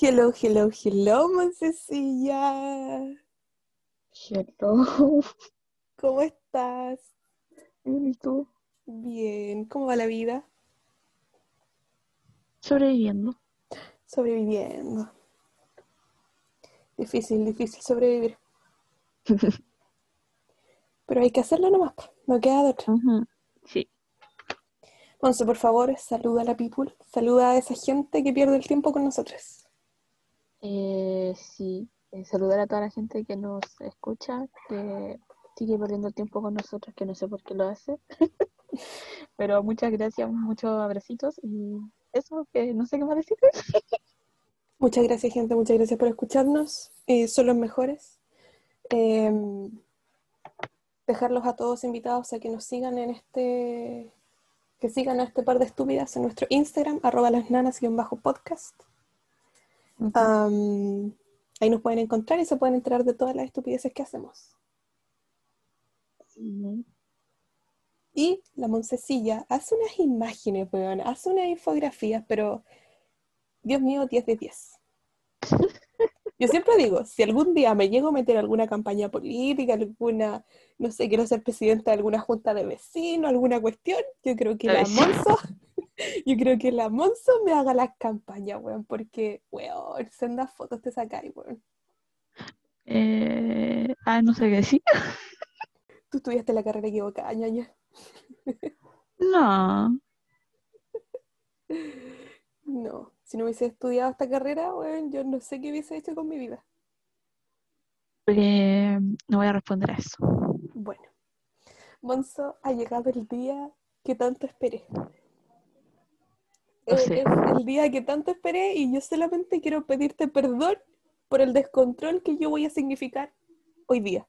Hello, hello, hello, Moncecilla. Hello. ¿Cómo estás? ¿Y tú? Bien. ¿Cómo va la vida? Sobreviviendo. Sobreviviendo. Difícil, difícil sobrevivir. Pero hay que hacerlo nomás, no queda de otra. Sí. Monse, por favor, saluda a la people. Saluda a esa gente que pierde el tiempo con nosotros. Eh, sí. Eh, saludar a toda la gente que nos escucha, que sigue perdiendo tiempo con nosotros, que no sé por qué lo hace. Pero muchas gracias, muchos abracitos y eso, que no sé qué más decir. Muchas gracias, gente. Muchas gracias por escucharnos. Eh, son los mejores. Eh, dejarlos a todos invitados a que nos sigan en este. Que sigan a este par de estúpidas en nuestro Instagram, arroba las Am, ahí nos pueden encontrar y se pueden enterar de todas las estupideces que hacemos. Y la Moncecilla hace unas imágenes, weón, hace unas infografías, pero Dios mío, 10 de 10. Yo siempre digo, si algún día me llego a meter alguna campaña política, alguna, no sé, quiero ser presidenta de alguna junta de vecinos, alguna cuestión, yo creo que la. Monzo, yo creo que la Monzo me haga las campañas, weón, porque, weón, sendas fotos te sacáis, weón. Eh, ah, no sé qué decir. Tú estudiaste la carrera equivocada, ñaña. No. No, si no hubiese estudiado esta carrera, weón, yo no sé qué hubiese hecho con mi vida. Eh, no voy a responder a eso. Bueno, Monzo, ha llegado el día que tanto esperé. Sé. Es el día que tanto esperé y yo solamente quiero pedirte perdón por el descontrol que yo voy a significar hoy día.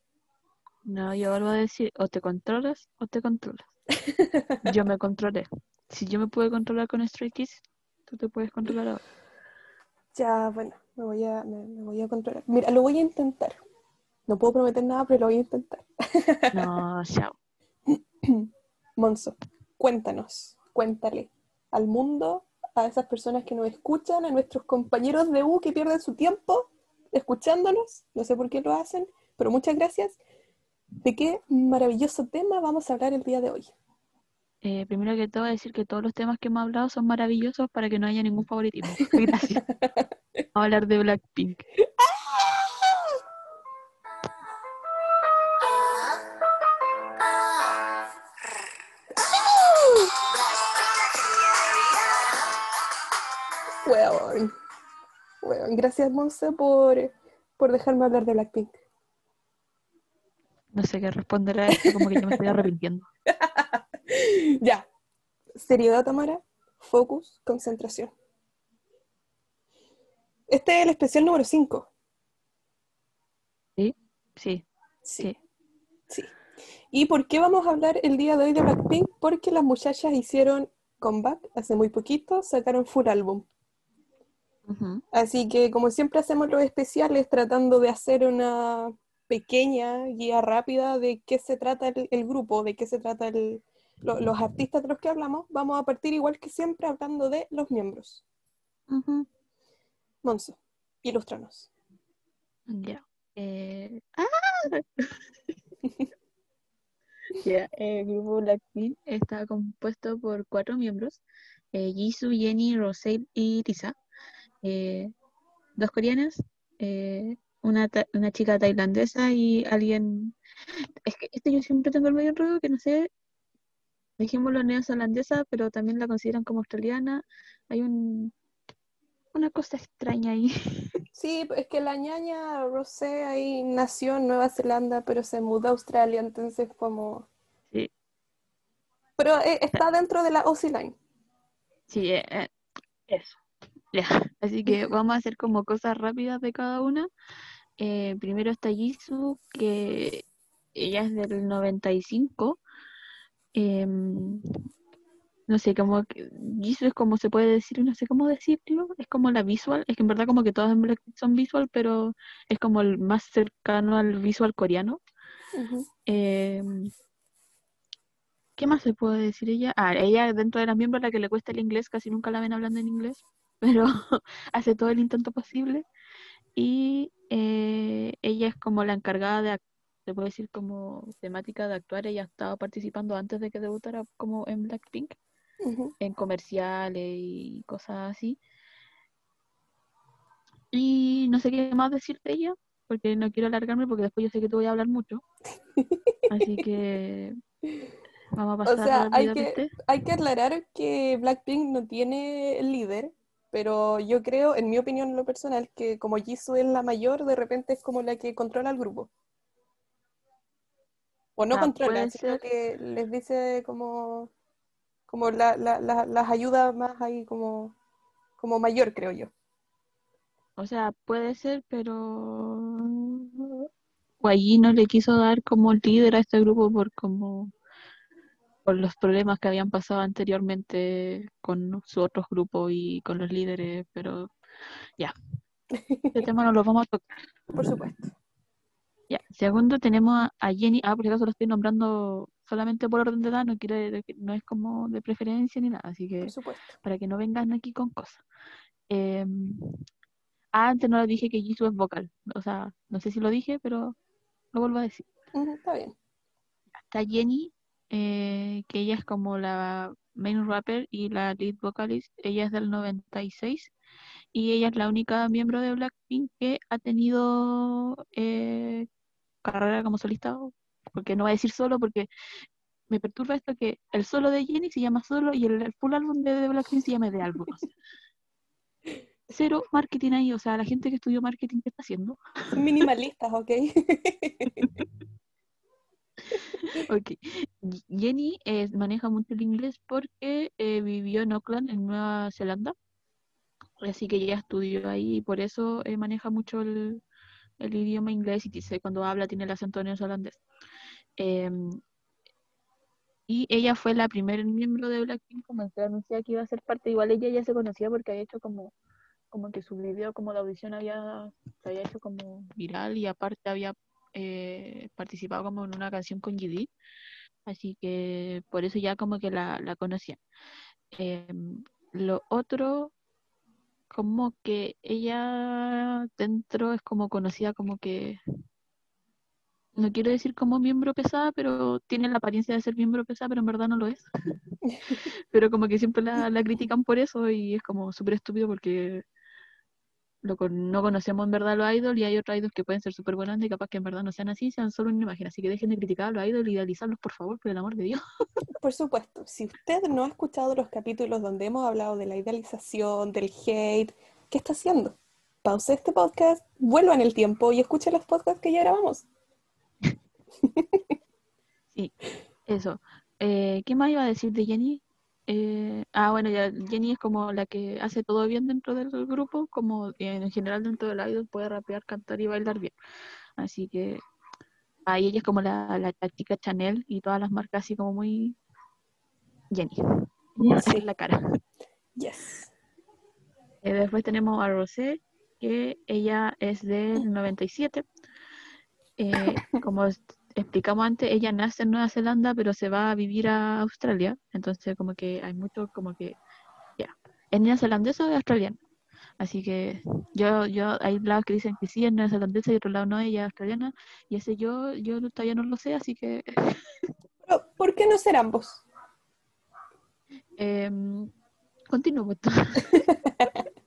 No, yo vuelvo a decir, o te controlas o te controlas. Yo me controlé. Si yo me pude controlar con Stray Kids, tú te puedes controlar ahora. Ya, bueno, me voy a, me, me voy a controlar. Mira, lo voy a intentar. No puedo prometer nada, pero lo voy a intentar. No, chao. Monzo, cuéntanos, cuéntale al mundo, a esas personas que nos escuchan, a nuestros compañeros de U que pierden su tiempo escuchándonos, no sé por qué lo hacen, pero muchas gracias. ¿De qué maravilloso tema vamos a hablar el día de hoy? Eh, primero que todo, decir que todos los temas que hemos hablado son maravillosos para que no haya ningún favoritismo. Gracias. Vamos a hablar de Blackpink. Gracias Monse por, por dejarme hablar de Blackpink. No sé qué responder a esto, como que yo me estoy arrepintiendo. Ya. Seriedad, Tamara. Focus, concentración. Este es el especial número 5. ¿Sí? Sí, Sí, sí. sí. ¿Y por qué vamos a hablar el día de hoy de Blackpink? Porque las muchachas hicieron comeback hace muy poquito, sacaron full álbum. Así que como siempre hacemos los especiales tratando de hacer una pequeña guía rápida de qué se trata el, el grupo, de qué se trata el- lo- los artistas de los que hablamos, vamos a partir igual que siempre hablando de los miembros. Ujú. Monzo, ilústranos. Ya. Eh, ¡Ah! Ya, El grupo Blackpink está compuesto por cuatro miembros: eh, Jisoo, Jennie, Rosé y Lisa. Eh, dos coreanas, eh, una, ta- una chica tailandesa y alguien. Es que este yo siempre tengo el medio enredo que no sé. Dejémoslo neozelandesa, pero también la consideran como australiana. Hay un, una cosa extraña ahí. Sí, es que la ñaña Rosé ahí nació en Nueva Zelanda, pero se mudó a Australia, entonces como... Sí. Pero eh, está dentro de la Aussie Line. Sí, eh, eso. Ya. Así que vamos a hacer como cosas rápidas de cada una. Eh, primero está Jisoo, que ella es del 95. Em, no sé, como Jisoo es como se puede decir, no sé cómo decirlo. Es como la visual. Es que en verdad como que Blackpink son visual, pero es como el más cercano al visual coreano. Em, ¿qué más se puede decir ella? Ah, ella dentro de las miembros la que le cuesta el inglés, casi nunca la ven hablando en inglés. Pero hace todo el intento posible. Y eh, ella es como la encargada de, se puede decir como temática de actuar. Ella estaba participando antes de que debutara como en Blackpink, en comerciales y cosas así. Y no sé qué más decir de ella, porque no quiero alargarme, porque después yo sé que te voy a hablar mucho. Así que vamos a O pasar sea, hay que, hay que aclarar que Blackpink no tiene líder, pero yo creo, en mi opinión en lo personal, que como Jisoo es la mayor, de repente es como la que controla el grupo. O no Ah, controla, sino ser. que les dice como, como la, la- la- las ayuda más ahí como, como mayor, creo yo. O sea, puede ser, pero allí no le quiso dar como líder a este grupo por como por los problemas que habían pasado anteriormente con su otros grupos y con los líderes, pero ya, este tema no lo vamos a tocar. Por supuesto. Ya, segundo tenemos a, Jenny, ah, por si acaso lo estoy nombrando solamente por orden de edad, no quiere, de- no es como de preferencia ni nada, así que Por supuesto. para que no vengan aquí con cosas. Eh, ah, antes no le dije que Jisoo es vocal, o sea, no sé si lo dije, pero lo vuelvo a decir. Está bien. Está Jenny, eh, que ella es como la main rapper y la lead vocalist, ella es del 96 y ella es la única miembro de Blackpink que ha tenido eh, carrera como solista, porque no voy a decir solo porque me perturba esto que el solo de Jenny se llama solo y el, el full álbum de, de Blackpink se llama de álbum. o sea. Cero marketing ahí, o sea, la gente que estudió marketing, ¿qué está haciendo? Son minimalistas, ¿ok? Jenny eh, maneja mucho el inglés porque eh, vivió en Auckland, en Nueva Zelanda. Así que ella estudió ahí y por eso eh, maneja mucho el, idioma inglés y dice, cuando habla tiene el acento neozelandés. Em, y ella fue la primera miembro de Blackpink como se anuncia que iba a ser parte. Igual ella ya se conocía porque había hecho como, como que su video como de audición había, se había hecho como viral y aparte había eh, participado como en una canción con GD. Así que por eso ya como que la, la conocían. Em, lo otro, como que ella dentro es como conocida como que, no quiero decir como miembro pesada, pero tiene la apariencia de ser miembro pesada, pero en verdad no lo es. pero como que siempre la, la critican por eso y es como súper estúpido porque lo con- no conocemos en verdad los idols y hay otros idols que pueden ser súper buenos y capaz que en verdad no sean así, sean solo una imagen. Así que dejen de criticar a los idols y idealizarlos, por favor, por el amor de Dios. Por supuesto, si usted no ha escuchado los capítulos donde hemos hablado de la idealización, del hate, ¿qué está haciendo? Pause este podcast, vuelva en el tiempo y escuche los podcasts que ya grabamos. Sí, eso. Eh, ¿qué más iba a decir de Jenny? Eh, ah, bueno, ya Jenny es como la que hace todo bien dentro del grupo, como en general dentro del idol puede rapear, cantar y bailar bien. Así que ahí ella es como la, la, la chica Chanel y todas las marcas así como muy Jenny. Ella Sí. es la cara. Yes. Eh, después tenemos a Rosé, que ella es del 97. Eh, como es- explicamos antes, ella nace en Nueva Zelanda, pero se va a vivir a Australia. Entonces, como que hay mucho, como que, ya, ¿es neozelandesa o es australiana? Así que yo, yo, hay lados que dicen que sí, es neozelandesa y otro lado no, ella es australiana. Y ese yo, yo todavía no lo sé, así que Pero, ¿por qué no ser ambos? Em, continúo. pues.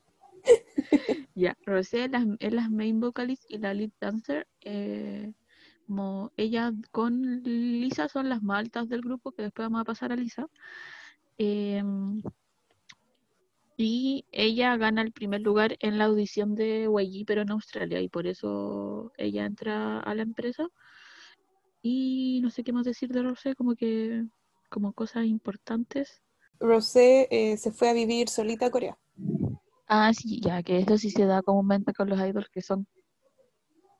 Ya, Rosé es la, es la main vocalist y la lead dancer. eh, como ella con Lisa son las más altas del grupo, que después vamos a pasar a Lisa. Em, y ella gana el primer lugar en la audición de YG, pero en Australia, y por eso ella entra a la empresa. Y no sé qué más decir de Rosé, como que como cosas importantes. Rosé eh, se fue a vivir solita a Corea. Ah, sí, ya que eso sí se da comúnmente con los idols que son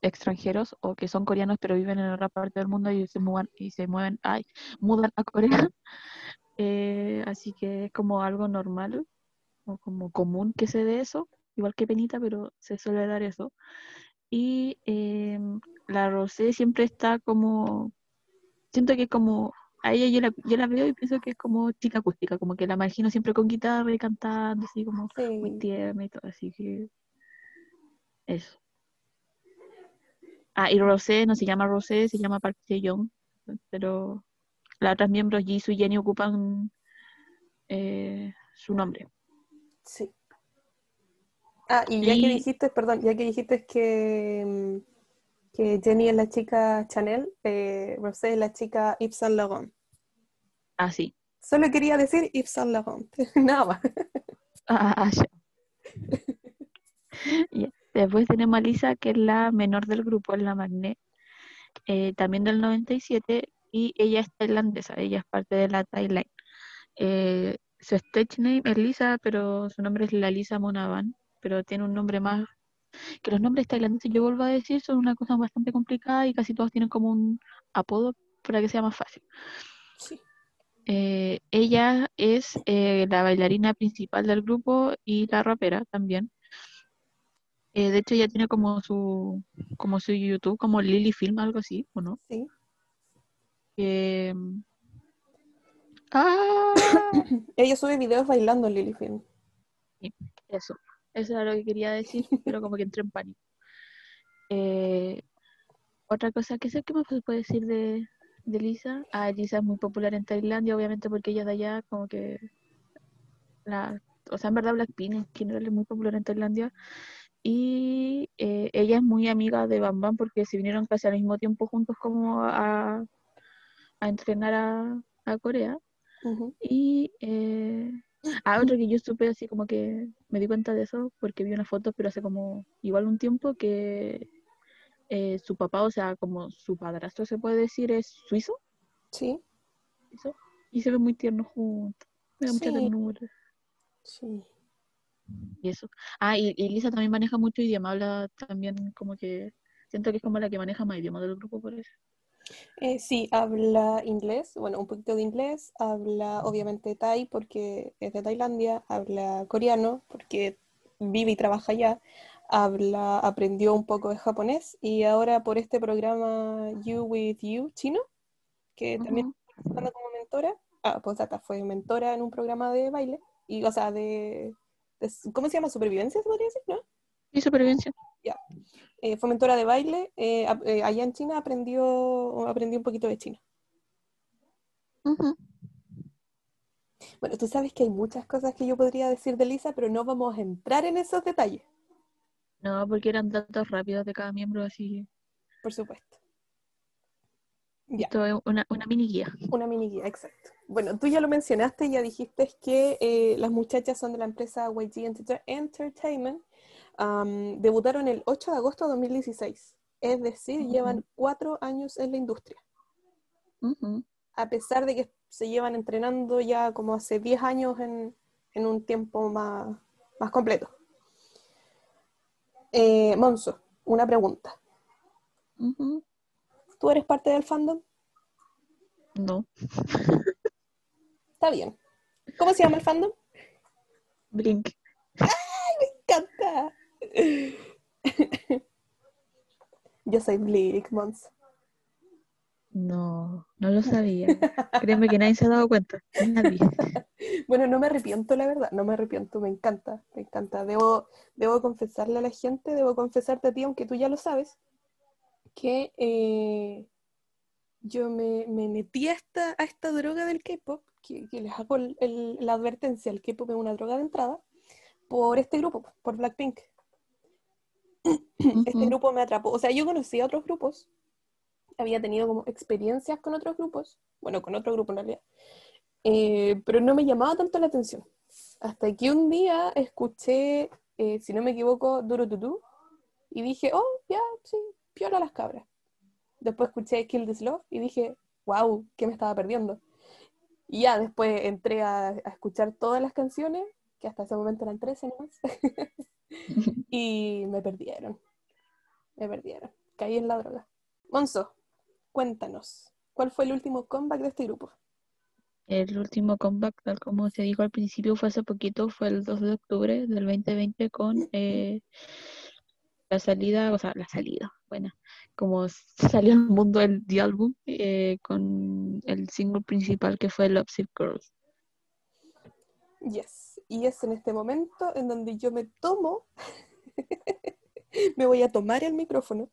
extranjeros o que son coreanos pero viven en otra parte del mundo y se mueven y se mueven, ay, mudan a Corea. Eh, así que es como algo normal o como común que se dé eso, igual que Penita, pero se suele dar eso. Y em, la Rosé siempre está como, siento que como a ella yo la, yo la veo y pienso que es como chica acústica, como que la imagino siempre con guitarra y cantando, así como muy Sí. tierna y todo, así que eso. Ah, y Rosé no se llama Rosé, se llama Park Young, pero las otras miembros Jisoo y Jenny ocupan eh, su nombre. Sí. Ah, y ya que dijiste, perdón, ya que dijiste que, mm, que Jenny es la chica Chanel, eh, Rosé es la chica Yves Saint Laurent. Ah, sí. Solo quería decir Yves Saint Laurent, nada más. Ah, ya. Ya. Después tenemos a Lisa, que es la menor del grupo, es la Magné, eh, también del 97, y ella es tailandesa, ella es parte de la Thailand. Eh, su stage name es Lisa, pero su nombre es la Lisa Monavan, pero tiene un nombre más... Que los nombres tailandeses, yo vuelvo a decir, son una cosa bastante complicada y casi todos tienen como un apodo para que sea más fácil. Sí. Eh, ella es eh, la bailarina principal del grupo y la rapera también. Eh, de hecho, ella tiene como su, como su YouTube, como Lily Film, algo así, ¿o no? Sí. Eh, ah, Ella sube videos bailando en Lily Film. eso, eso era lo que quería decir, pero como que entré en pánico. Eh, otra cosa que sé que me puede decir de, de Lisa. Ah, Lisa es muy popular en Tailandia, obviamente porque ella es de allá, como que la, o sea, en verdad Blackpink en general es muy popular en Tailandia. Y eh, ella es muy amiga de Bam Bam porque se vinieron casi al mismo tiempo juntos como a, a entrenar a, a Corea. Y eh, ah, otro que yo supe así como que me di cuenta de eso porque vi una foto, pero hace como igual un tiempo que eh, su papá, o sea, como su padrastro se puede decir, es suizo. Sí, suizo, Y se ven muy tiernos juntos. Me da mucha Sí. ternura. sí. Y eso. Ah, y, y Lisa también maneja mucho idioma, habla también como que siento que es como la que maneja más idioma del grupo por eso. Eh, sí, habla inglés, bueno, un poquito de inglés, habla obviamente thai porque es de Tailandia, habla coreano porque vive y trabaja allá, habla, aprendió un poco de japonés y ahora por este programa You With You chino, que también está participando como mentora, ah, pues Data fue mentora en un programa de baile, y o sea, de- ¿cómo se llama? Supervivencia, se podría decir, ¿no? Y supervivencia. Eh, fue mentora de baile, eh, eh, allá en China aprendió, aprendió un poquito de chino. Ujú. Bueno, tú sabes que hay muchas cosas que yo podría decir de Lisa, pero no vamos a entrar en esos detalles, No, porque eran datos rápidos de cada miembro, así. por supuesto. Ya, Esto es una, una mini guía. una mini guía, exacto. Bueno, tú ya lo mencionaste, ya dijiste que eh, las muchachas son de la empresa YG Enter- Entertainment. Debutaron el 8 de agosto de 2016, es decir, llevan cuatro años en la industria. A pesar de que se llevan entrenando ya como hace 10 años en, en un tiempo más, más completo. Eh, Monzo, una pregunta. ¿Tú eres parte del fandom? No. Está bien. ¿Cómo se llama el fandom? Blink. ¡Me encanta! Yo soy Blick, Monzo. No, no lo sabía. Créeme que nadie se ha dado cuenta. Nadie. Bueno, no me arrepiento, la verdad, no me arrepiento, me encanta, me encanta. Debo, debo confesarle a la gente, debo confesarte a ti, aunque tú ya lo sabes, que eh, yo me, me metí a esta, a esta droga del K-pop, que, que les hago el- el- la advertencia, el K-pop es una droga de entrada, por este grupo, por Blackpink. Este grupo me atrapó, o sea, yo conocí a otros grupos, había tenido como experiencias con otros grupos, bueno, con otro grupo en realidad, eh, pero no me llamaba tanto la atención. Hasta que un día escuché, eh, si no me equivoco, Duro Tutu, y dije, oh, ya, sí, piola las cabras. Después escuché Kill This Love y dije, wow, ¿qué me estaba perdiendo? Y ya después entré a, escuchar todas las canciones, que hasta ese momento eran 13 nomás, y me perdieron. Me perdieron. Caí en la droga. Monzo, cuéntanos, ¿cuál fue el último comeback de este grupo? El último comeback, tal como se dijo al principio, fue hace poquito, fue el 2 de octubre del 2020 con eh, la salida, o sea, la salida, buena. Como salió al mundo el The Album eh, con el single principal que fue Love Sick Girls. Yes. Y es en este momento en donde yo me tomo, me voy a tomar el micrófono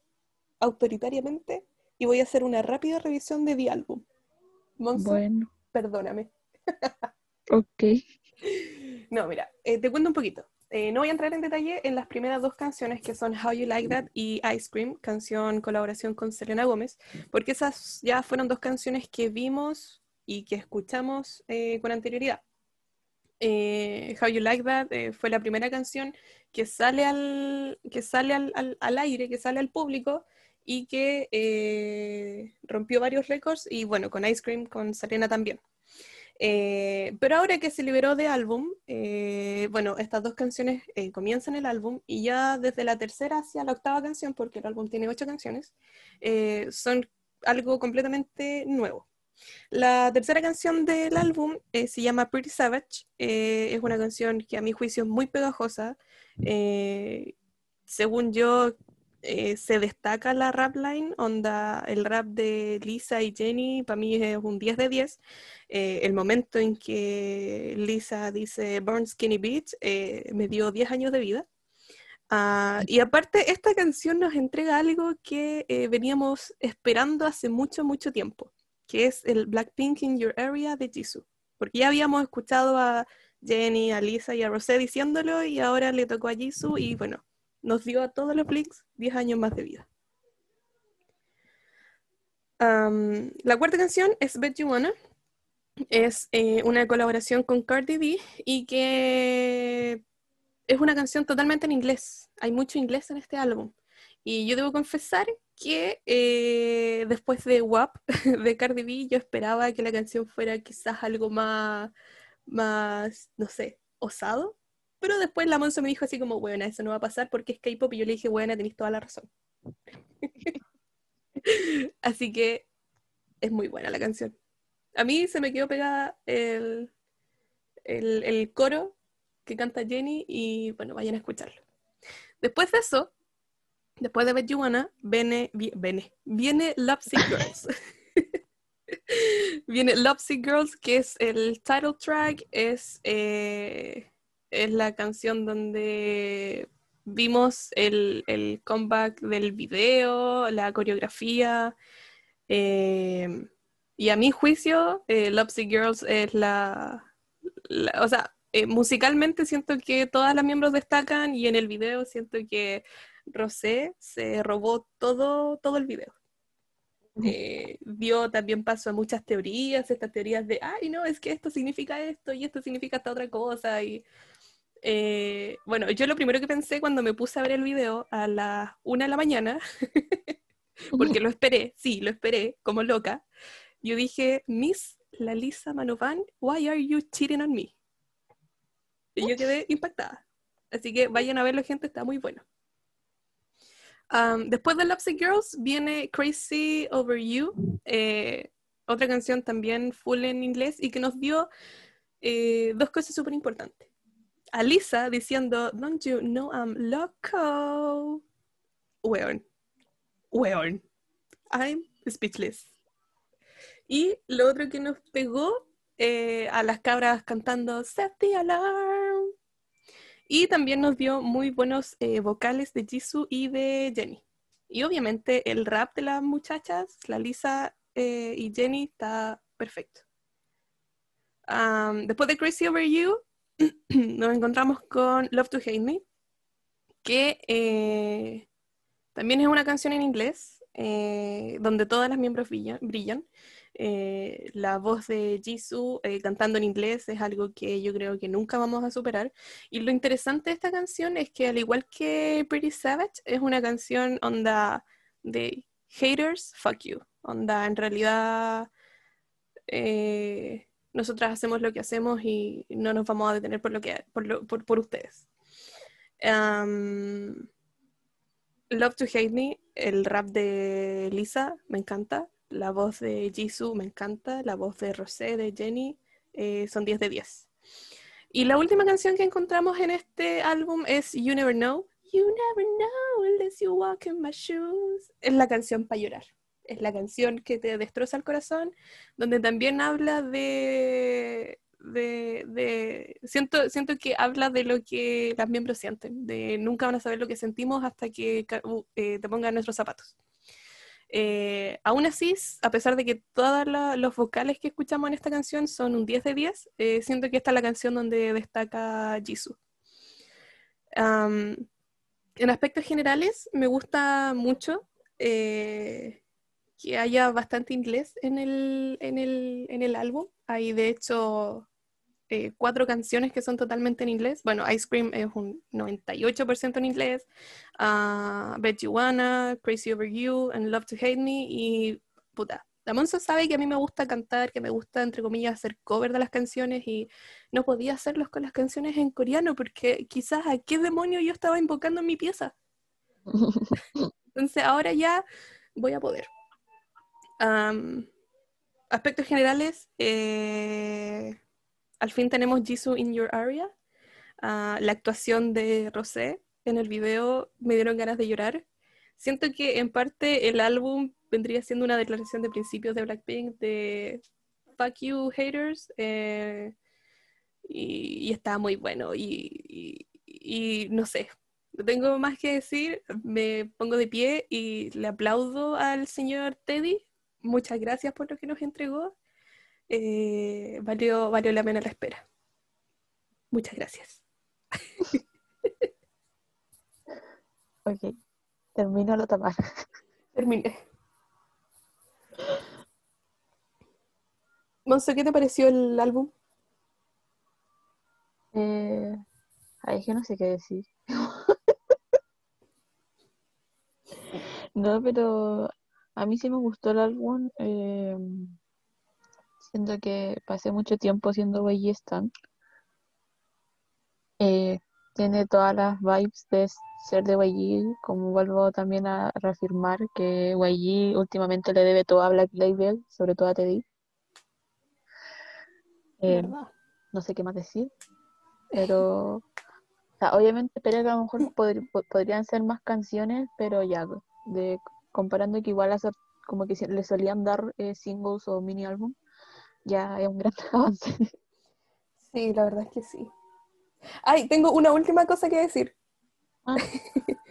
autoritariamente y voy a hacer una rápida revisión de The Album. Monzo, Bueno, perdóname. ok. No, mira, eh, te cuento un poquito. Eh, no voy a entrar en detalle en las primeras dos canciones que son How You Like That y Ice Cream, canción colaboración con Selena Gómez, porque esas ya fueron dos canciones que vimos y que escuchamos eh, con anterioridad. Eh, How You Like That fue la primera canción que sale al, que sale al, al- al aire, que sale al público y que rompió varios récords y bueno, con Ice Cream, con Selena también. Eh, pero ahora que se liberó de álbum, eh, bueno, estas dos canciones eh, comienzan el álbum y ya desde la tercera hacia la octava canción, porque el álbum tiene ocho canciones, eh, son algo completamente nuevo. La tercera canción del álbum eh, se llama Pretty Savage. eh, es una canción que a mi juicio es muy pegajosa. según yo, eh, se destaca la rap line, onda, el rap de Lisa y Jenny, para mí es un 10 de 10. Eh, el momento en que Lisa dice Burn Skinny Bitch eh, me dio 10 años de vida. Ah, y aparte, esta canción nos entrega algo que veníamos esperando hace mucho, mucho tiempo, que es el Blackpink in Your Area de Jisoo. Porque ya habíamos escuchado a Jenny, a Lisa y a Rosé diciéndolo y ahora le tocó a Jisoo y bueno, nos dio a todos los Blinks 10 años más de vida. La cuarta canción es Bet You Wanna. Es eh, una colaboración con Cardi B y que es una canción totalmente en inglés. Hay mucho inglés en este álbum. Y yo debo confesar que eh, después de WAP de Cardi B, yo esperaba que la canción fuera quizás algo más, más, no sé, osado. Pero después la Monzo me dijo así como, bueno, eso no va a pasar porque es K-pop. Y yo le dije, bueno, tenéis toda la razón. así que es muy buena la canción. A mí se me quedó pegada el, el, el coro que canta Jenny y bueno, vayan a escucharlo. Después de eso, después de Bet You Wanna, viene, vi- viene, viene Love Sick Girls. viene Love Sick Girls, que es el title track, es, eh, es la canción donde vimos el, el comeback del video, la coreografía. eh, y a mi juicio, eh, Love Sick Girls es la, la- o sea, eh, musicalmente siento que todas las miembros destacan y en el video siento que Rosé se robó todo, todo el video. Eh, dio también paso a muchas teorías, estas teorías de, ay, no, es que esto significa esto y esto significa esta otra cosa. Y eh, bueno, yo lo primero que pensé cuando me puse a ver el video a las una de la mañana, porque lo esperé, sí, lo esperé, como loca, yo dije, Miss Lalisa Manovan, why are you cheating on me? Y yo quedé impactada. Así que vayan a verlo, gente, está muy bueno. Um, después de Lovesick Girls viene Crazy Over You, eh, otra canción también full en inglés y que nos dio eh, dos cosas súper importantes. A Lisa diciendo, Don't you know I'm loco? Weón. Weón. I'm speechless. Y lo otro que nos pegó eh, a las cabras cantando Set the Alarm. Y también nos dio muy buenos eh, vocales de Jisoo y de Jenny. Y obviamente el rap de las muchachas, la Lisa eh, y Jenny, está perfecto. Am, después de Crazy Over You, nos encontramos con Love to Hate Me, que eh, también es una canción en inglés, eh, donde todas las miembros brillan. Eh, la voz de Jisoo cantando en inglés es algo que yo creo que nunca vamos a superar. Y lo interesante de esta canción es que al igual que Pretty Savage, es una canción onda de haters, fuck you. Onda, en realidad nosotras hacemos lo que hacemos y no nos vamos a detener por lo que por, lo- por, por ustedes. Um, Love to Hate Me, el rap de Lisa, me encanta. La voz de Jisoo me encanta. La voz de Rosé, de Jenny, eh, son 10 de 10. Y la última canción que encontramos en este álbum es You Never Know, You never know unless you walk in my shoes. Es la canción para llorar. Es la canción que te destroza el corazón, donde también habla de, de, siento, siento que habla de lo que las miembros sienten, de nunca van a saber lo que sentimos hasta que ca- u- eh, te pongan nuestros zapatos. Eh, aún así, a pesar de que todos los vocales que escuchamos en esta canción son un 10 de 10, eh, siento que esta es la canción donde destaca Jisoo. En aspectos generales, me gusta mucho que haya bastante inglés en el, en el, en el álbum. Hay, de hecho, eh, cuatro canciones que son totalmente en inglés. Bueno, Ice Cream es un 98% en inglés. ah, Bet You Wanna, Crazy Over You, and Love to Hate Me. Y puta, la Monza sabe que a mí me gusta cantar, que me gusta, entre comillas, hacer cover de las canciones y no podía hacerlos con las canciones en coreano porque quizás a qué demonio yo estaba invocando en mi pieza. Entonces ahora ya voy a poder. Am, aspectos generales, eh, al fin tenemos Jisoo in Your Area. Ah, la actuación de Rosé en el video me dieron ganas de llorar. Siento que en parte el álbum vendría siendo una declaración de principios de Blackpink de fuck you haters eh, y, está muy bueno y no sé, no tengo más que decir, me pongo de pie y le aplaudo al señor Teddy. Muchas gracias por lo que nos entregó. Eh, valió, valió la pena la espera. Muchas gracias. Ok, termino la tapar. Terminé. Monse, ¿qué te pareció el álbum? Eh, ay, es que no sé qué decir. No, pero a mí sí me gustó el álbum. eh, siento que pasé mucho tiempo haciendo YG Stan. Eh, tiene todas las vibes de ser de YG, como vuelvo también a reafirmar que YG últimamente le debe todo a Black Label, sobre todo a Teddy. Eh, no sé qué más decir, pero o sea, obviamente a lo mejor pod- po- podrían ser más canciones, pero ya, de, comparando que igual hace- como que le solían dar eh, singles o mini álbum, ya es un gran avance. Sí, la verdad es que sí. Ay, tengo una última cosa que decir. Ah.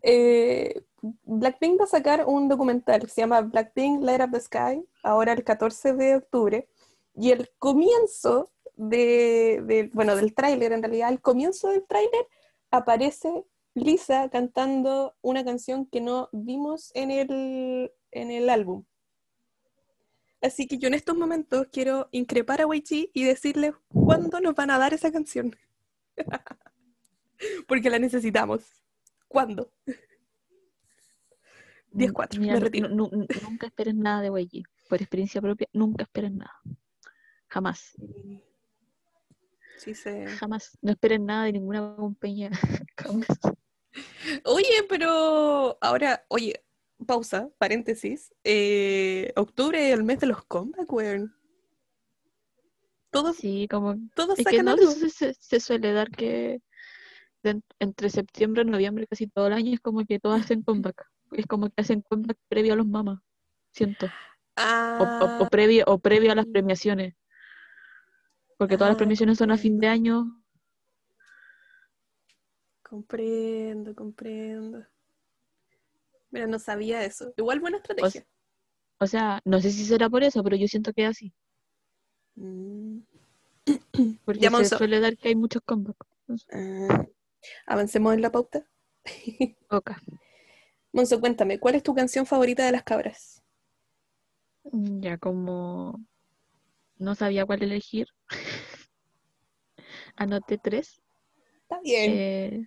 Eh, Blackpink va a sacar un documental que se llama Blackpink Light Up the Sky, ahora el 14 de octubre, y el comienzo de, de- bueno, del tráiler, en realidad, el comienzo del tráiler aparece Lisa cantando una canción que no vimos en el, en el álbum. Así que yo en estos momentos quiero increpar a YG y decirle cuándo nos van a dar esa canción. Porque la necesitamos. ¿Cuándo? 10-4, Mira, me retiro. nu- nu- nunca esperes nada de YG. Por experiencia propia, nunca esperes nada. Jamás. Sí, se... Jamás. No esperes nada de ninguna compañía. Jamás. Oye, pero ahora, oye, pausa, paréntesis. Eh, octubre es el mes de los comeback, weón. Todos, Sí, como todos Es que sacan no, algo. se, se- suele dar que de- entre septiembre y noviembre, casi todo el año, es como que todos hacen comeback. Es como que hacen comeback previo a los mamás, siento. O, o- o Ah, previo, o previo a las premiaciones. Porque todas las Ah, premiaciones son a fin de año. Comprendo, comprendo. Mira, no sabía eso. Igual buena estrategia. O sea, no sé si será por eso, pero yo siento que es así. Mm. Porque Ya, se Monzo. suele dar que hay muchos comebacks. Ah, avancemos en la pauta. Ok. Monzo, cuéntame, ¿cuál es tu canción favorita de las cabras? Ya como no sabía cuál elegir, anoté tres. Está bien. Eh,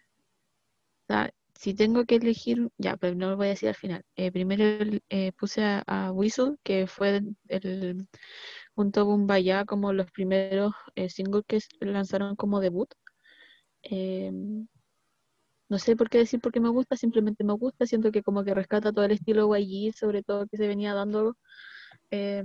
si tengo que elegir, ya, pero no lo voy a decir al final. Eh, primero eh, puse a, a Whistle, que fue el, junto con Kumbaya como los primeros eh, singles que lanzaron como debut. Eh, no sé por qué decir por qué me gusta, simplemente me gusta. Siento que como que rescata todo el estilo YG, sobre todo que se venía dando. Eh,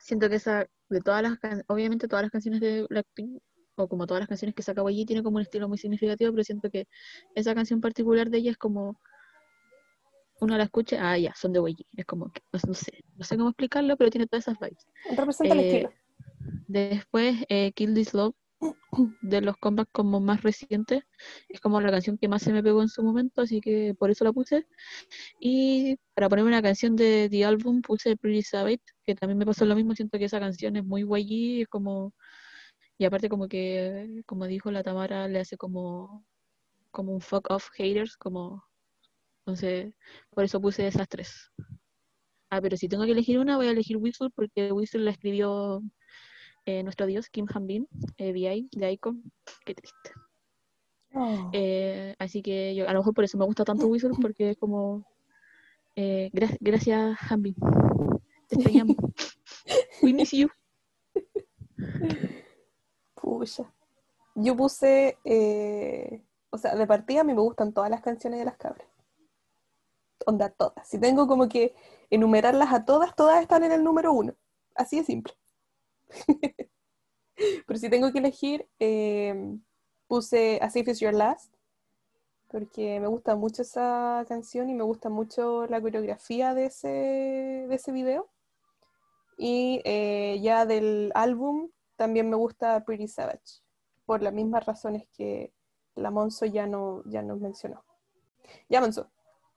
siento que esa, de todas las obviamente todas las canciones de Blackpink o como todas las canciones que saca allí, tiene como un estilo muy significativo, pero siento que esa canción particular de ella es como uno la escucha, ah, ya, son de Wiggy. Es como, no, sé, no sé cómo explicarlo, pero tiene todas esas vibes. Representa el Eh, estilo. Después, eh, Kill This Love, de los comebacks como más recientes, es como la canción que más se me pegó en su momento, así que por eso la puse. Y para ponerme una canción de The Album, puse Pretty Savage, que también me pasó lo mismo, siento que esa canción es muy guay, es como... Y aparte como que, como dijo la Tamara, le hace como, como un fuck off haters, como... Entonces, por eso puse esas tres. Ah, pero si tengo que elegir una, voy a elegir Whistle, porque Whistle la escribió eh, nuestro dios Kim Han-bin, eh, VI, de Icon. Qué triste. Oh. Eh, así que yo, a lo mejor por eso me gusta tanto Whistle, porque es como. eh, gra- gracias, Han-bin. Te extrañamos. We miss you. Pucha. Yo puse, eh, o sea, de partida a mí me gustan todas las canciones de las cabras. Onda, todas. Si tengo como que enumerarlas a todas, todas están en el número uno. Así de simple. Pero si tengo que elegir, eh, puse As If It's Your Last, porque me gusta mucho esa canción y me gusta mucho la coreografía de ese, de ese video. Y eh, ya del álbum también me gusta Pretty Savage, por las mismas razones que la Monzo ya, no, ya nos mencionó. Ya, Monzo,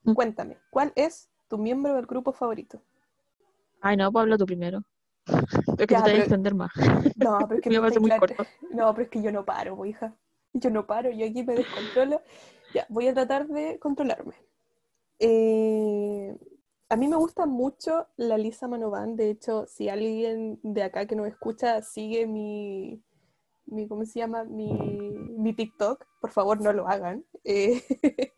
Mm. cuéntame, ¿cuál es tu miembro del grupo favorito? Ay, no, Pablo, tú primero. Es que Ya, te pero- extender más. No, pero es que Me no muy corto. No, pero es que yo no paro, hija. Yo no paro, yo aquí me descontrolo. Ya, voy a tratar de controlarme. Eh, a mí me gusta mucho la Lisa Manovan. De hecho, si alguien de acá que nos escucha sigue mi, mi ¿cómo se llama? Mi, mi TikTok, por favor no lo hagan. Eh,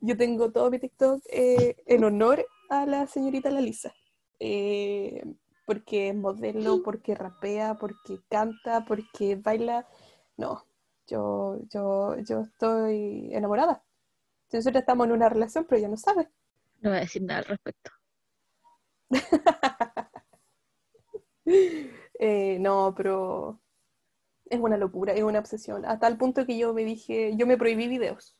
yo tengo todo mi TikTok eh, en honor a la señorita la Lisa. Eh, porque es modelo, porque rapea, porque canta, porque baila. No, yo, yo, yo estoy enamorada. Nosotros estamos en una relación, pero ella no sabe. No voy a decir nada al respecto. Eh, no, pero es una locura, es una obsesión. A tal punto que yo me dije, yo me prohibí videos.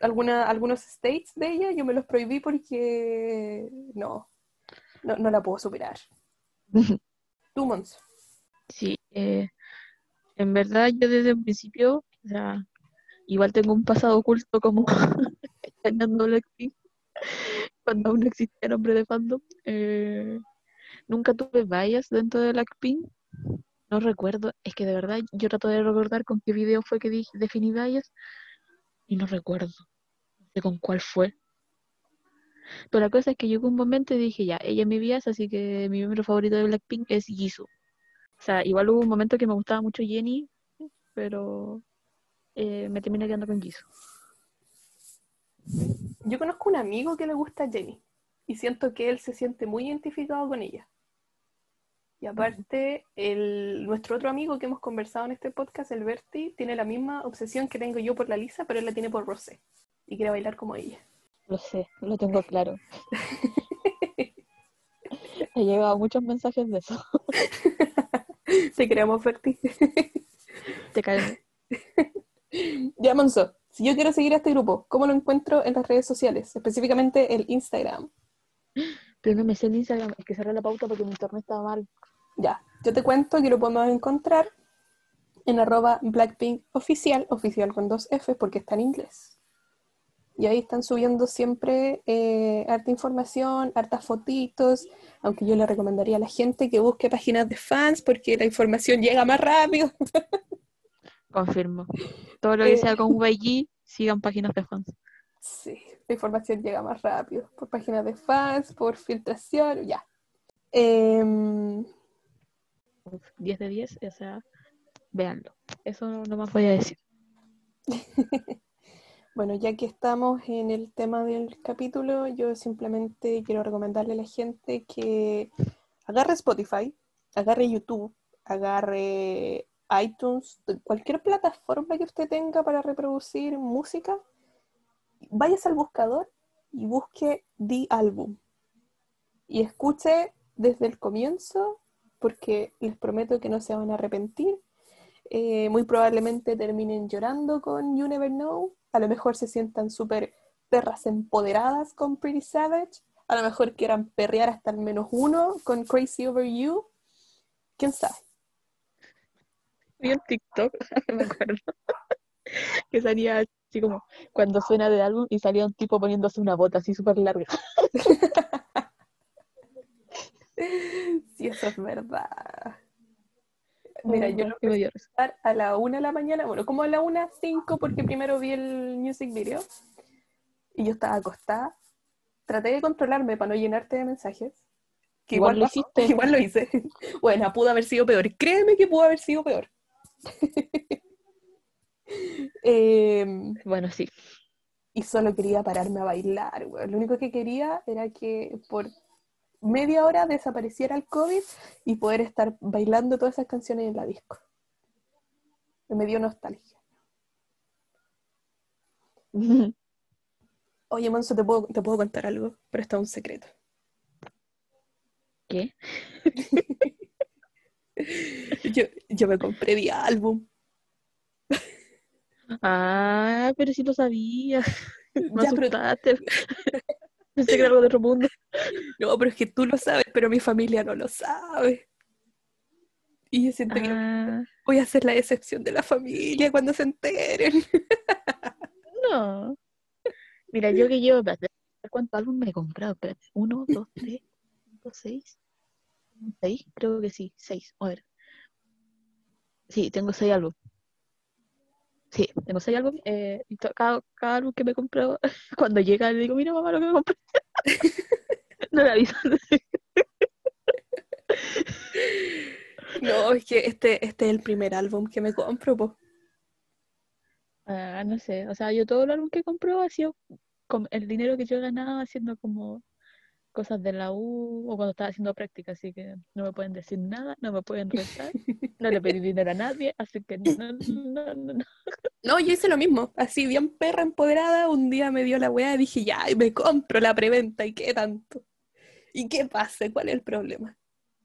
Alguna, algunos states de ella yo me los prohibí porque no, no, no la puedo superar. Tú, Monzo. Sí, eh, en verdad yo desde un principio, o sea, igual tengo un pasado oculto como extrañando Blackpink, cuando aún no existía nombre de fandom. eh, nunca tuve bias dentro de Blackpink, no recuerdo, es que de verdad yo trato de recordar con qué video fue que dije, definí bias y no recuerdo, no con cuál fue. Pero la cosa es que llegó un momento y dije, ya, ella es mi bias, así que mi miembro favorito de Blackpink es Jisoo. O sea, igual hubo un momento que me gustaba mucho Jenny, pero eh, me terminé quedando con Jisoo. Yo conozco un amigo que le gusta a Jenny y siento que él se siente muy identificado con ella. Y aparte, el, nuestro otro amigo que hemos conversado en este podcast, el Berti, tiene la misma obsesión que tengo yo por la Lisa, pero él la tiene por Rosé y quiere bailar como ella. Lo sé, lo tengo claro. He llegado muchos mensajes de eso. Te queremos, Berti. Te cae. ya, Monzo, si yo quiero seguir a este grupo, ¿cómo lo encuentro en las redes sociales? Específicamente el Instagram. Pero no me sé el Instagram, es que cerré la pauta porque mi internet estaba mal. Ya, yo te cuento que lo podemos encontrar en arroba Blackpink oficial, oficial con dos F porque está en inglés. Y ahí están subiendo siempre eh, harta información, hartas fotitos, aunque yo le recomendaría a la gente que busque páginas de fans porque la información llega más rápido. Confirmo. Todo lo que Eh. sea con YG, sigan páginas de fans. Sí, la información llega más rápido, por páginas de fans, por filtración, ya. Em, Uf, 10 de 10, o sea, véanlo. Eso no, no más voy a decir. Bueno, ya que estamos en el tema del capítulo, yo simplemente quiero recomendarle a la gente que agarre Spotify, agarre YouTube, agarre iTunes, cualquier plataforma que usted tenga para reproducir música, vayas al buscador y busque The Album. Y escuche desde el comienzo, porque les prometo que no se van a arrepentir. Eh, muy probablemente terminen llorando con You Never Know. A lo mejor se sientan súper perras empoderadas con Pretty Savage. A lo mejor quieran perrear hasta el menos uno con Crazy Over You. ¿Quién sabe? Vi un TikTok, me acuerdo, que salía así como cuando suena de álbum y salía un tipo poniéndose una bota así súper larga. Sí, eso es verdad. Mira, yo lo dio a estar a la una de la mañana, bueno, como a la una cinco, porque primero vi el music video y yo estaba acostada. Traté de controlarme para no llenarte de mensajes. Que Igual lo pasó, hiciste. Igual lo hice. Bueno, pudo haber sido peor. Créeme que pudo haber sido peor. Em, Bueno, sí. y solo quería pararme a bailar. Lo único que quería era que por media hora desapareciera el COVID y poder estar bailando todas esas canciones en la disco. Me dio nostalgia. Oye, Monzo, ¿te puedo, te puedo contar algo, pero está un secreto. ¿Qué? Yo, yo me compré mi álbum. Ah, pero sí lo sabía. Me Ya, pero-. Pensé que era algo de otro mundo. No, pero es que tú lo sabes, pero mi familia no lo sabe. Y yo siento que Ah, voy a ser la excepción de la familia cuando se enteren. no. Mira, yo que llevo, ¿cuántos álbumes me he comprado? Uno, dos, tres, cinco, seis. ¿Seis? Creo que sí, seis. A ver. Sí, tengo seis álbumes. Sí, tengo seis álbumes. Eh, cada, cada álbum que me he comprado, cuando llega le digo, mira mamá lo que me compré. no le aviso. No, es que este, este es el primer álbum que me compro, po. Ah, no sé, o sea, yo todo el álbum que compro ha sido con el dinero que yo ganaba haciendo como cosas de la U o cuando estaba haciendo práctica, así que no me pueden decir nada, no me pueden retar, no le pedí dinero a nadie, así que no, no, no, no. No, yo hice lo mismo, así bien perra empoderada, un día me dio la weá y dije, ya, me compro la preventa, ¿y qué tanto? ¿Y qué pasa? ¿Cuál es el problema?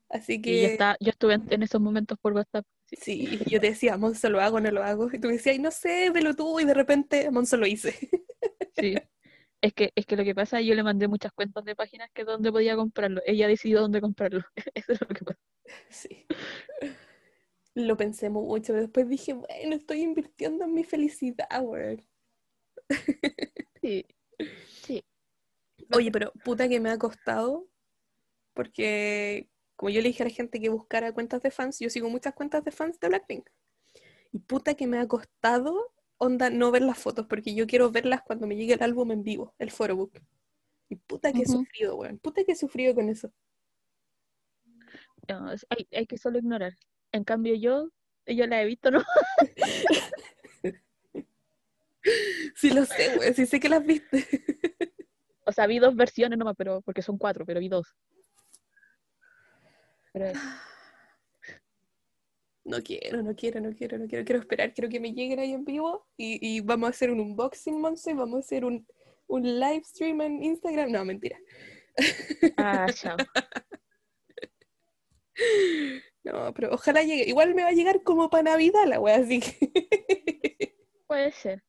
Así Y yo, que, estaba, yo estuve en, esos momentos por WhatsApp. sí. sí, yo te decía, Monzo, ¿lo hago no lo hago? Y tú me decías, "Ay, no sé, velo tú, y de repente, Monzo lo hice. Sí. Es que, es que lo que pasa, yo le mandé muchas cuentas de páginas que donde podía comprarlo. Ella decidió dónde comprarlo. Eso es lo que pasa. Sí. Lo pensé mucho, después dije, bueno, estoy invirtiendo en mi felicidad, weón. Sí. Sí. Oye, pero puta que me ha costado, porque como yo le dije a la gente que buscara cuentas de fans, yo sigo muchas cuentas de fans de Blackpink. Y puta que me ha costado, onda, no ver las fotos, porque yo quiero verlas cuando me llegue el álbum en vivo, el photobook. Y puta que he sufrido, weón. Puta que he sufrido con eso. No, hay, hay que solo ignorar. En cambio, yo, yo la he visto, ¿no? Sí lo sé, weón, sí sé que las viste. O sea, vi dos versiones nomás, pero porque son cuatro, pero vi dos. Pero No quiero, no quiero, no quiero, no quiero. Quiero esperar, quiero que me lleguen ahí en vivo y, y vamos a hacer un unboxing, Monse, y vamos a hacer un, un live stream en Instagram. No, mentira. Ah, chao. No, pero ojalá llegue. Igual me va a llegar como para Navidad la wea, así que Puede ser.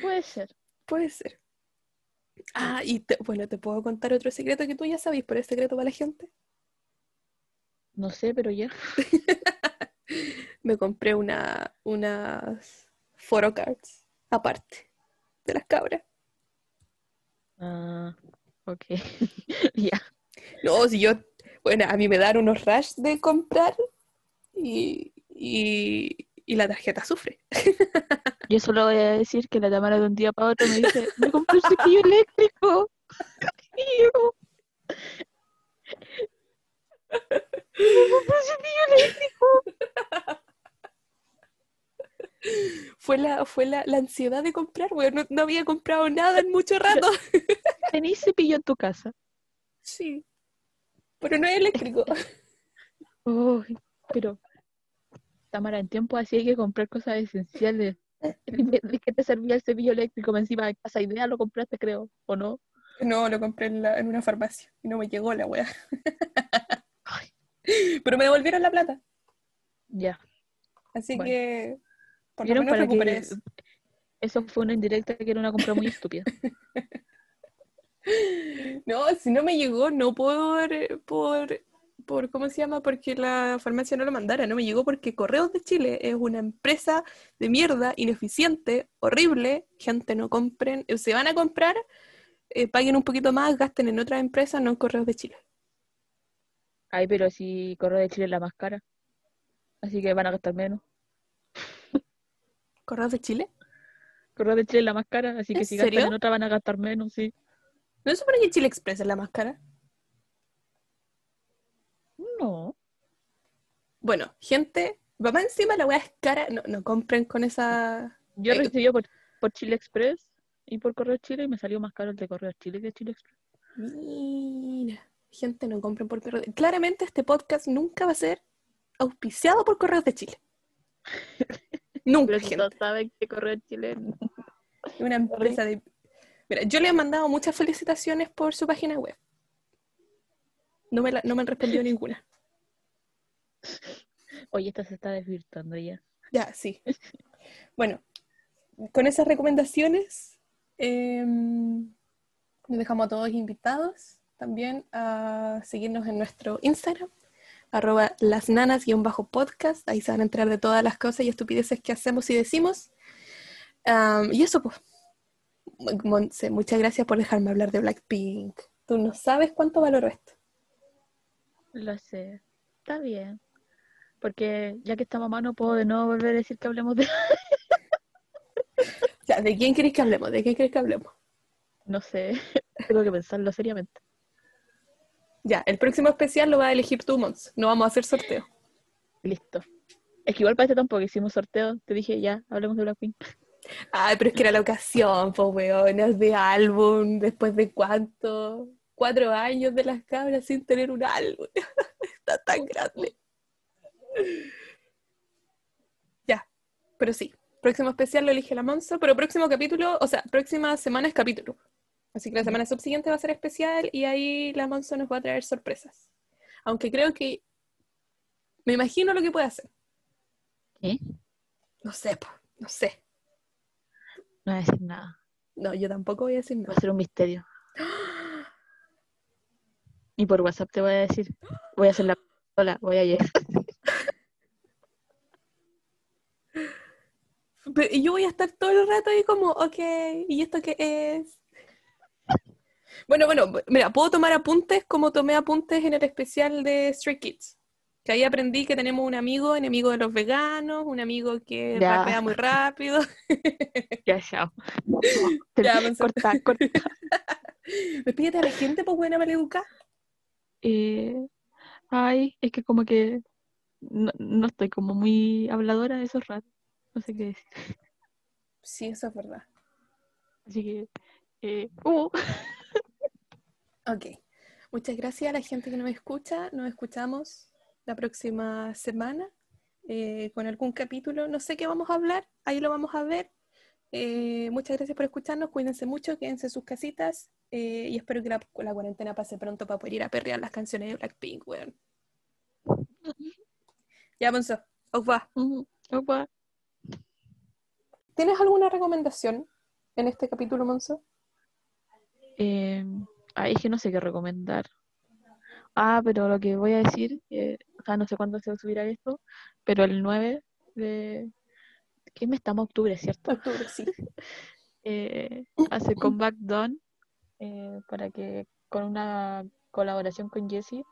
Puede ser. puede ser. Ah, y te- bueno, te puedo contar otro secreto que tú ya sabes, pero es secreto para la gente. No sé, pero ya. Me compré una, unas photocards aparte de las cabras. Ah, ok. ya. No, si yo, bueno, a mí me dan unos rush de comprar y, y, y la tarjeta sufre. Yo solo voy a decir que la Tamara de un día para otro me dice, me compré un cepillo eléctrico. Me compré un cepillo eléctrico. Fue la, fue la, la ansiedad de comprar, weón. No, no había comprado nada en mucho rato. ¿Tenís cepillo en tu casa? Sí. Pero no es eléctrico. Uy, pero, Tamara, en tiempo así hay que comprar cosas esenciales. ¿De, de qué te servía el cepillo eléctrico? Encima de casa idea lo compraste, creo, ¿o no? No, lo compré en, la- en una farmacia y no me llegó la weá. Pero me devolvieron la plata. Ya. Así Bueno. que por lo ¿Vieron menos que eso. fue una indirecta que era una compra muy estúpida? No, si no me llegó, no por, por, por, ¿cómo se llama? Porque la farmacia no lo mandara, no me llegó porque Correos de Chile es una empresa de mierda, ineficiente, horrible, gente no compren, eh, se van a comprar, eh, paguen un poquito más, gasten en otras empresas, no en Correos de Chile. Ay, pero si Correo de Chile es la más cara. Así que van a gastar menos. ¿Correos de Chile? Correo de Chile es la más cara, así que ¿En si gastan serio? en otra van a gastar menos, sí. ¿No se supone que Chile Express es la más cara? No. Bueno, gente, va más encima la weá es cara, no, no compren con esa... Yo recibí por, por Chile Express y por Correo Chile y me salió más caro el de Correo Chile que Chile Express. Mira, gente, no compren por correo. Claramente este podcast nunca va a ser auspiciado por Correos de Chile. Nunca, si gente. todos saben que Correo Chile Es una empresa de... Mira, yo le he mandado muchas felicitaciones por su página web. No me, la- no me han respondido ninguna. Oye, esta se está desvirtuando ya. Ya, sí. Bueno, con esas recomendaciones, em, nos dejamos a todos invitados también a seguirnos en nuestro Instagram, arroba lasnanas-podcast. Ahí se van a enterar de todas las cosas y estupideces que hacemos y decimos. Y eso, pues. Monse, muchas gracias por dejarme hablar de Blackpink. Tú no sabes cuánto valoro esto. Lo sé. Está bien. Porque ya que esta mamá no puedo de nuevo volver a decir que hablemos de... Ya, ¿de quién queréis que hablemos? ¿De quién queréis que hablemos? No sé. Tengo que pensarlo seriamente. Ya, el próximo especial lo va a elegir tú, Mons. No vamos a hacer sorteo. Listo. Es que igual para este tampoco hicimos sorteo. Te dije ya, hablemos de Blackpink. Ay, pero es que era la ocasión, pues, weonas, de álbum, después de cuánto, cuatro años de las cabras sin tener un álbum. Está tan grande. Ya, pero sí, próximo especial lo elige la Monza, pero próximo capítulo, o sea, próxima semana es capítulo. Así que la semana subsiguiente va a ser especial y ahí la Monza nos va a traer sorpresas. Aunque creo que me imagino lo que puede hacer. ¿Qué? No sé, po, no sé. No voy a decir nada. No, yo tampoco voy a decir Va nada. a ser un misterio. Y por WhatsApp te voy a decir. Voy a hacer la... Hola, voy a llegar. Y yo voy a estar todo el rato ahí como, ok, ¿y esto qué es? Bueno, bueno, mira, puedo tomar apuntes como tomé apuntes en el especial de Stray Kids. Que ahí aprendí que tenemos un amigo, enemigo de los veganos, un amigo que Ya. rapea muy rápido. Ya, chao. Ya, Monse. corta, corta. Despídete a la gente, pues buena maleduca. Eh, ay, es que como que no, no estoy como muy habladora de esos ratos. No sé qué decir. Sí, eso es verdad. Así que... Eh, uh, Ok. Muchas gracias a la gente que nos escucha. Nos escuchamos la próxima semana eh, con algún capítulo. No sé qué vamos a hablar, ahí lo vamos a ver. Eh, muchas gracias por escucharnos. Cuídense mucho, quédense en sus casitas. eh, y espero que la, la cuarentena pase pronto para poder ir a perrear las canciones de Blackpink, weón. Ya, Monzo, os va. uh, opa. ¿Tienes alguna recomendación en este capítulo, Monzo? Eh, ay, es que no sé qué recomendar. Ah, pero lo que voy a decir, eh, o sea, no sé cuándo se subirá esto, pero el 9 de... ¿Qué mes estamos? Octubre, ¿cierto? Octubre, sí. Eh, hace Comeback Dawn eh, para que con una colaboración con Jessie